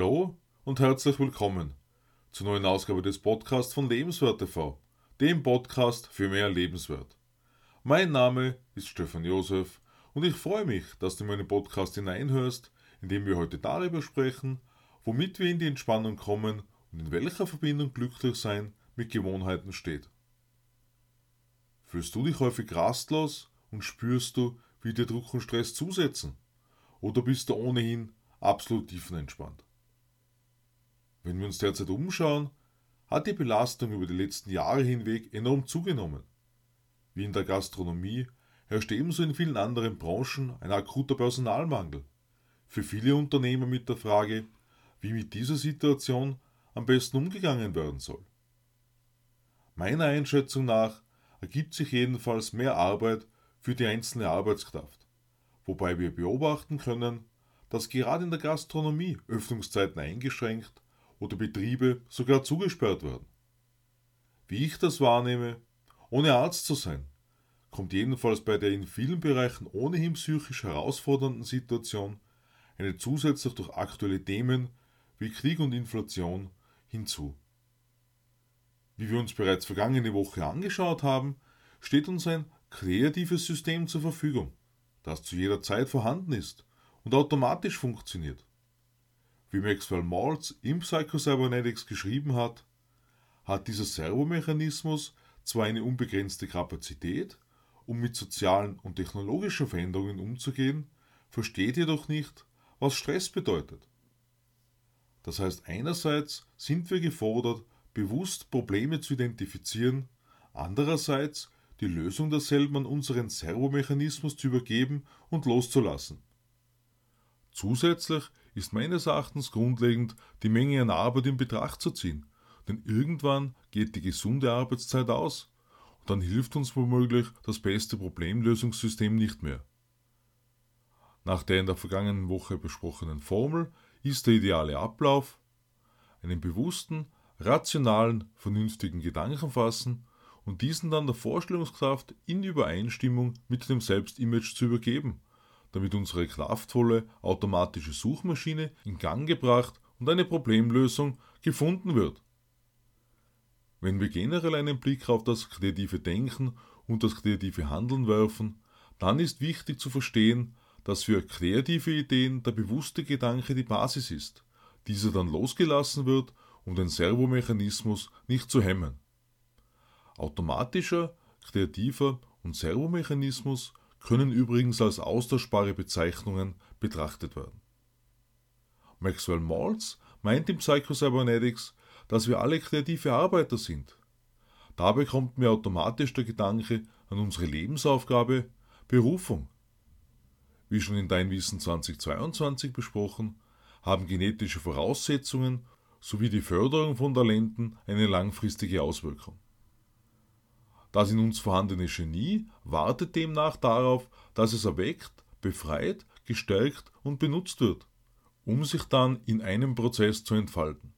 Hallo und herzlich willkommen zur neuen Ausgabe des Podcasts von Lebenswert TV, dem Podcast für mehr Lebenswert. Mein Name ist Stefan Josef und ich freue mich, dass du in meinen Podcast hineinhörst, in dem wir heute darüber sprechen, womit wir in die Entspannung kommen und in welcher Verbindung glücklich sein mit Gewohnheiten steht. Fühlst du dich häufig rastlos und spürst du, wie dir Druck und Stress zusetzen? Oder bist du ohnehin absolut tiefenentspannt. Wenn wir uns derzeit umschauen, hat die Belastung über die letzten Jahre hinweg enorm zugenommen. Wie in der Gastronomie herrscht ebenso in vielen anderen Branchen ein akuter Personalmangel. Für viele Unternehmer mit der Frage, wie mit dieser Situation am besten umgegangen werden soll. Meiner Einschätzung nach ergibt sich jedenfalls mehr Arbeit für die einzelne Arbeitskraft, wobei wir beobachten können, dass gerade in der Gastronomie Öffnungszeiten eingeschränkt oder Betriebe sogar zugesperrt werden. Wie ich das wahrnehme, ohne Arzt zu sein, kommt jedenfalls bei der in vielen Bereichen ohnehin psychisch herausfordernden Situation eine zusätzlich durch aktuelle Themen wie Krieg und Inflation hinzu. Wie wir uns bereits vergangene Woche angeschaut haben, steht uns ein kreatives System zur Verfügung, das zu jeder Zeit vorhanden ist und automatisch funktioniert. Wie Maxwell Maltz im Psychocybernetics geschrieben hat, hat dieser Servomechanismus zwar eine unbegrenzte Kapazität, um mit sozialen und technologischen Veränderungen umzugehen, versteht jedoch nicht, was Stress bedeutet. Das heißt, einerseits sind wir gefordert, bewusst Probleme zu identifizieren, andererseits die Lösung derselben an unseren Servomechanismus zu übergeben und loszulassen. Zusätzlich ist meines Erachtens grundlegend, die Menge an Arbeit in Betracht zu ziehen, denn irgendwann geht die gesunde Arbeitszeit aus. Und dann hilft uns womöglich das beste Problemlösungssystem nicht mehr. Nach der in der vergangenen Woche besprochenen Formel ist der ideale Ablauf einen bewussten, rationalen, vernünftigen Gedanken fassen und diesen dann der Vorstellungskraft in Übereinstimmung mit dem Selbstimage zu übergeben damit unsere kraftvolle automatische Suchmaschine in Gang gebracht und eine Problemlösung gefunden wird. Wenn wir generell einen Blick auf das kreative Denken und das kreative Handeln werfen, dann ist wichtig zu verstehen, dass für kreative Ideen der bewusste Gedanke die Basis ist, dieser dann losgelassen wird, um den Servomechanismus nicht zu hemmen. Automatischer, kreativer und Servomechanismus können übrigens als austauschbare Bezeichnungen betrachtet werden. Maxwell Maltz meint im Psychocybernetics, dass wir alle kreative Arbeiter sind. Dabei kommt mir automatisch der Gedanke an unsere Lebensaufgabe Berufung. Wie schon in Dein Wissen 2022 besprochen, haben genetische Voraussetzungen sowie die Förderung von Talenten eine langfristige Auswirkung. Das in uns vorhandene Genie wartet demnach darauf, dass es erweckt, befreit, gestärkt und benutzt wird, um sich dann in einem Prozess zu entfalten.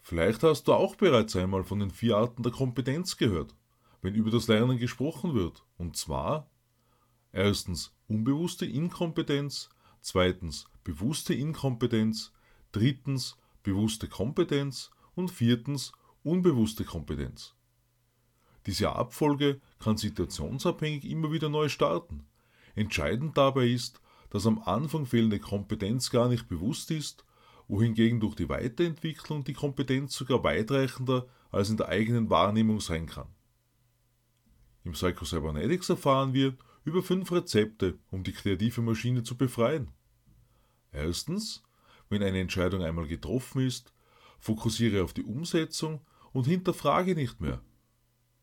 Vielleicht hast du auch bereits einmal von den vier Arten der Kompetenz gehört, wenn über das Lernen gesprochen wird, und zwar erstens unbewusste Inkompetenz, zweitens bewusste Inkompetenz, drittens bewusste Kompetenz und viertens unbewusste Kompetenz. Diese Abfolge kann situationsabhängig immer wieder neu starten. Entscheidend dabei ist, dass am Anfang fehlende Kompetenz gar nicht bewusst ist, wohingegen durch die Weiterentwicklung die Kompetenz sogar weitreichender als in der eigenen Wahrnehmung sein kann. Im Psychocybernetics erfahren wir über fünf Rezepte, um die kreative Maschine zu befreien. Erstens, wenn eine Entscheidung einmal getroffen ist, fokussiere auf die Umsetzung und hinterfrage nicht mehr.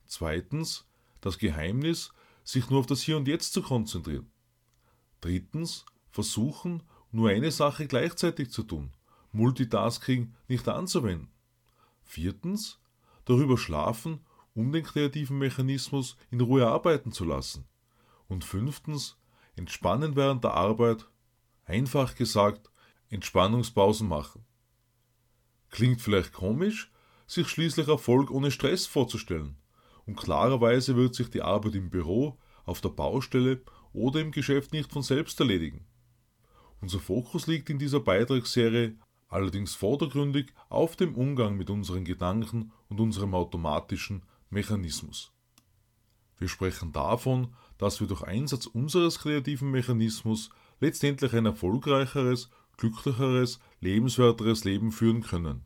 Zweitens, das Geheimnis, sich nur auf das Hier und Jetzt zu konzentrieren. Drittens, versuchen, nur eine Sache gleichzeitig zu tun, Multitasking nicht anzuwenden. Viertens, darüber schlafen, um den kreativen Mechanismus in Ruhe arbeiten zu lassen. Und fünftens, entspannen während der Arbeit, einfach gesagt, Entspannungspausen machen. Klingt vielleicht komisch, sich schließlich Erfolg ohne Stress vorzustellen und klarerweise wird sich die Arbeit im Büro, auf der Baustelle oder im Geschäft nicht von selbst erledigen. Unser Fokus liegt in dieser Beitragsserie allerdings vordergründig auf dem Umgang mit unseren Gedanken und unserem automatischen Mechanismus. Wir sprechen davon, dass wir durch Einsatz unseres kreativen Mechanismus letztendlich ein erfolgreicheres, glücklicheres, lebenswerteres Leben führen können.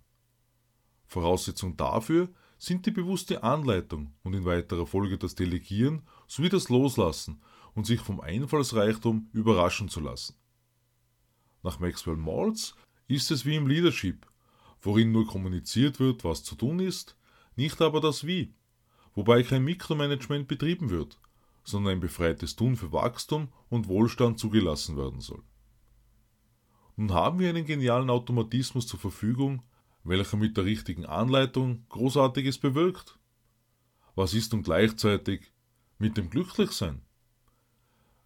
Voraussetzung dafür sind die bewusste Anleitung und in weiterer Folge das Delegieren sowie das Loslassen und sich vom Einfallsreichtum überraschen zu lassen. Nach Maxwell Maltz ist es wie im Leadership, worin nur kommuniziert wird, was zu tun ist, nicht aber das Wie, wobei kein Mikromanagement betrieben wird, sondern ein befreites Tun für Wachstum und Wohlstand zugelassen werden soll. Nun haben wir einen genialen Automatismus zur Verfügung, welcher mit der richtigen Anleitung Großartiges bewirkt. Was ist nun gleichzeitig mit dem Glücklichsein?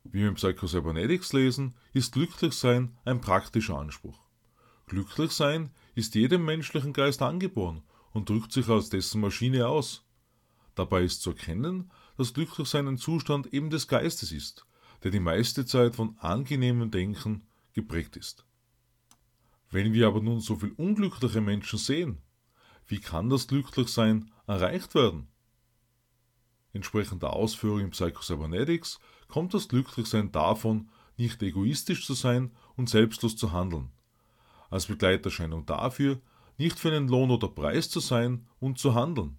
Wie wir im Psychocybernetics lesen, ist Glücklichsein ein praktischer Anspruch. Glücklichsein ist jedem menschlichen Geist angeboren und drückt sich als dessen Maschine aus. Dabei ist zu erkennen, dass Glücklichsein ein Zustand eben des Geistes ist, der die meiste Zeit von angenehmem Denken geprägt ist. Wenn wir aber nun so viel unglückliche Menschen sehen, wie kann das Glücklichsein erreicht werden? Entsprechend der Ausführung im Psychocybernetics kommt das Glücklichsein davon, nicht egoistisch zu sein und selbstlos zu handeln. Als Begleiterscheinung dafür, nicht für einen Lohn oder Preis zu sein und zu handeln.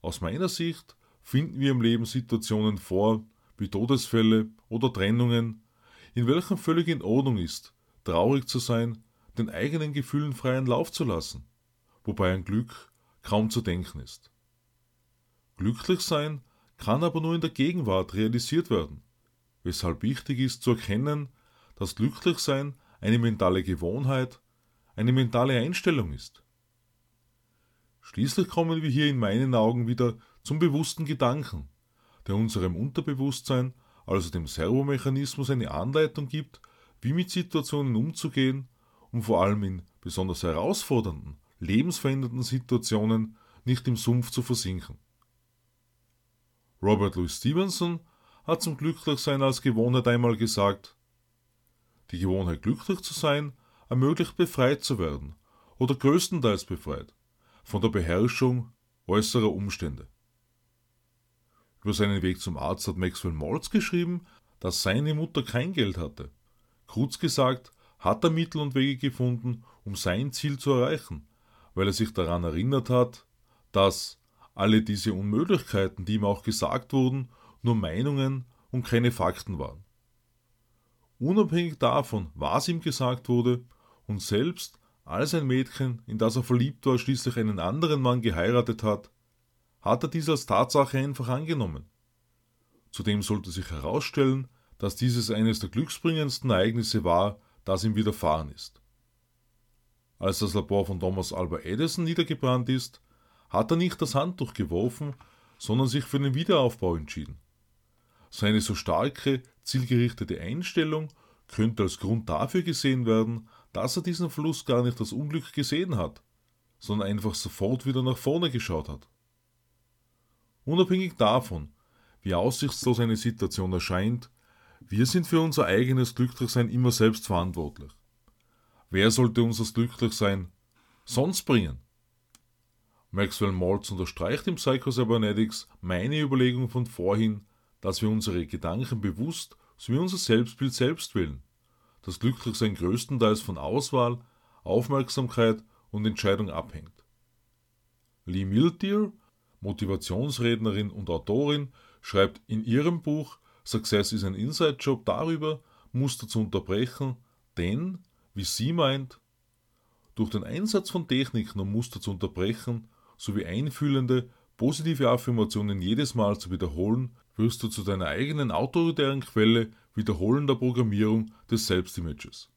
Aus meiner Sicht finden wir im Leben Situationen vor, wie Todesfälle oder Trennungen, in welchen völlig in Ordnung ist, traurig zu sein, den eigenen Gefühlen freien Lauf zu lassen, wobei ein Glück kaum zu denken ist. Glücklich sein kann aber nur in der Gegenwart realisiert werden, weshalb wichtig ist zu erkennen, dass Glücklichsein eine mentale Gewohnheit, eine mentale Einstellung ist. Schließlich kommen wir hier in meinen Augen wieder zum bewussten Gedanken, der unserem Unterbewusstsein, also dem Servomechanismus, eine Anleitung gibt, wie mit Situationen umzugehen, um vor allem in besonders herausfordernden, lebensverändernden Situationen nicht im Sumpf zu versinken. Robert Louis Stevenson hat zum Glücklichsein als Gewohnheit einmal gesagt, die Gewohnheit glücklich zu sein ermöglicht befreit zu werden oder größtenteils befreit von der Beherrschung äußerer Umstände. Über seinen Weg zum Arzt hat Maxwell Maltz geschrieben, dass seine Mutter kein Geld hatte. Kurz gesagt, hat er Mittel und Wege gefunden, um sein Ziel zu erreichen, weil er sich daran erinnert hat, dass alle diese Unmöglichkeiten, die ihm auch gesagt wurden, nur Meinungen und keine Fakten waren. Unabhängig davon, was ihm gesagt wurde, und selbst als ein Mädchen, in das er verliebt war, schließlich einen anderen Mann geheiratet hat, hat er dies als Tatsache einfach angenommen. Zudem sollte sich herausstellen, dass dieses eines der glücksbringendsten Ereignisse war, das ihm widerfahren ist. Als das Labor von Thomas Alva Edison niedergebrannt ist, hat er nicht das Handtuch geworfen, sondern sich für den Wiederaufbau entschieden. Seine so starke, zielgerichtete Einstellung könnte als Grund dafür gesehen werden, dass er diesen Verlust gar nicht als Unglück gesehen hat, sondern einfach sofort wieder nach vorne geschaut hat. Unabhängig davon, wie aussichtslos eine Situation erscheint, wir sind für unser eigenes Glücklichsein immer selbst verantwortlich. Wer sollte uns das Glücklichsein sonst bringen? Maxwell Maltz unterstreicht im Psychocybernetics meine Überlegung von vorhin, dass wir unsere Gedanken bewusst sowie unser Selbstbild selbst wählen. Das Glücklichsein größtenteils von Auswahl, Aufmerksamkeit und Entscheidung abhängt. Lee Miltier, Motivationsrednerin und Autorin, schreibt in ihrem Buch Success is an Inside Job darüber, Muster zu unterbrechen, denn, wie sie meint, durch den Einsatz von Techniken, um Muster zu unterbrechen, sowie einfühlende, positive Affirmationen jedes Mal zu wiederholen, wirst du zu deiner eigenen autoritären Quelle wiederholender Programmierung des Selbstimages.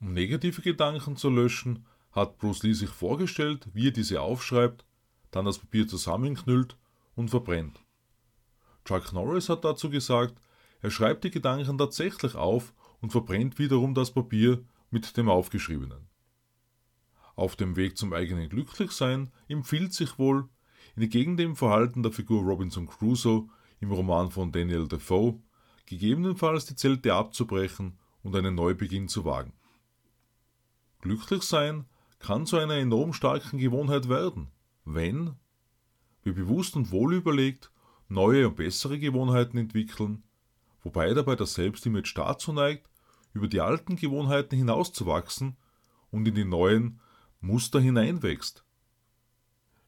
Um negative Gedanken zu löschen, hat Bruce Lee sich vorgestellt, wie er diese aufschreibt, dann das Papier zusammenknüllt und verbrennt. Chuck Norris hat dazu gesagt, er schreibt die Gedanken tatsächlich auf und verbrennt wiederum das Papier mit dem Aufgeschriebenen. Auf dem Weg zum eigenen Glücklichsein empfiehlt sich wohl, entgegen dem Verhalten der Figur Robinson Crusoe im Roman von Daniel Defoe, gegebenenfalls die Zelte abzubrechen und einen Neubeginn zu wagen. Glücklich sein kann zu einer enorm starken Gewohnheit werden, wenn wir bewusst und wohlüberlegt neue und bessere Gewohnheiten entwickeln, wobei dabei das Selbstimage dazu neigt, über die alten Gewohnheiten hinauszuwachsen und in die neuen Muster hineinwächst.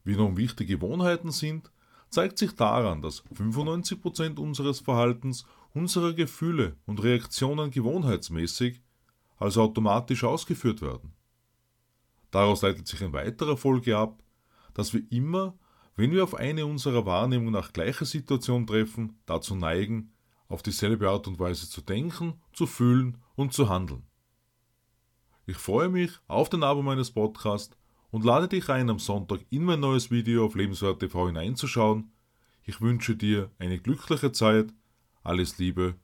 Wie nun wichtige Gewohnheiten sind, zeigt sich daran, dass 95% unseres Verhaltens, unserer Gefühle und Reaktionen gewohnheitsmäßig, also automatisch ausgeführt werden. Daraus leitet sich in weiterer Folge ab, dass wir immer, wenn wir auf eine unserer Wahrnehmung nach gleiche Situation treffen, dazu neigen, auf dieselbe Art und Weise zu denken, zu fühlen und zu handeln. Ich freue mich auf den Abo meines Podcasts und lade dich ein, am Sonntag in mein neues Video auf Lebenswert TV hineinzuschauen. Ich wünsche dir eine glückliche Zeit. Alles Liebe,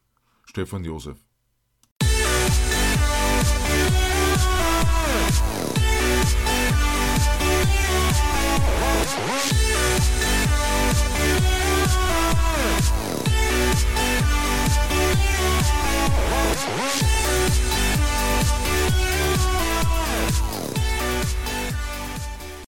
Stefan Josef.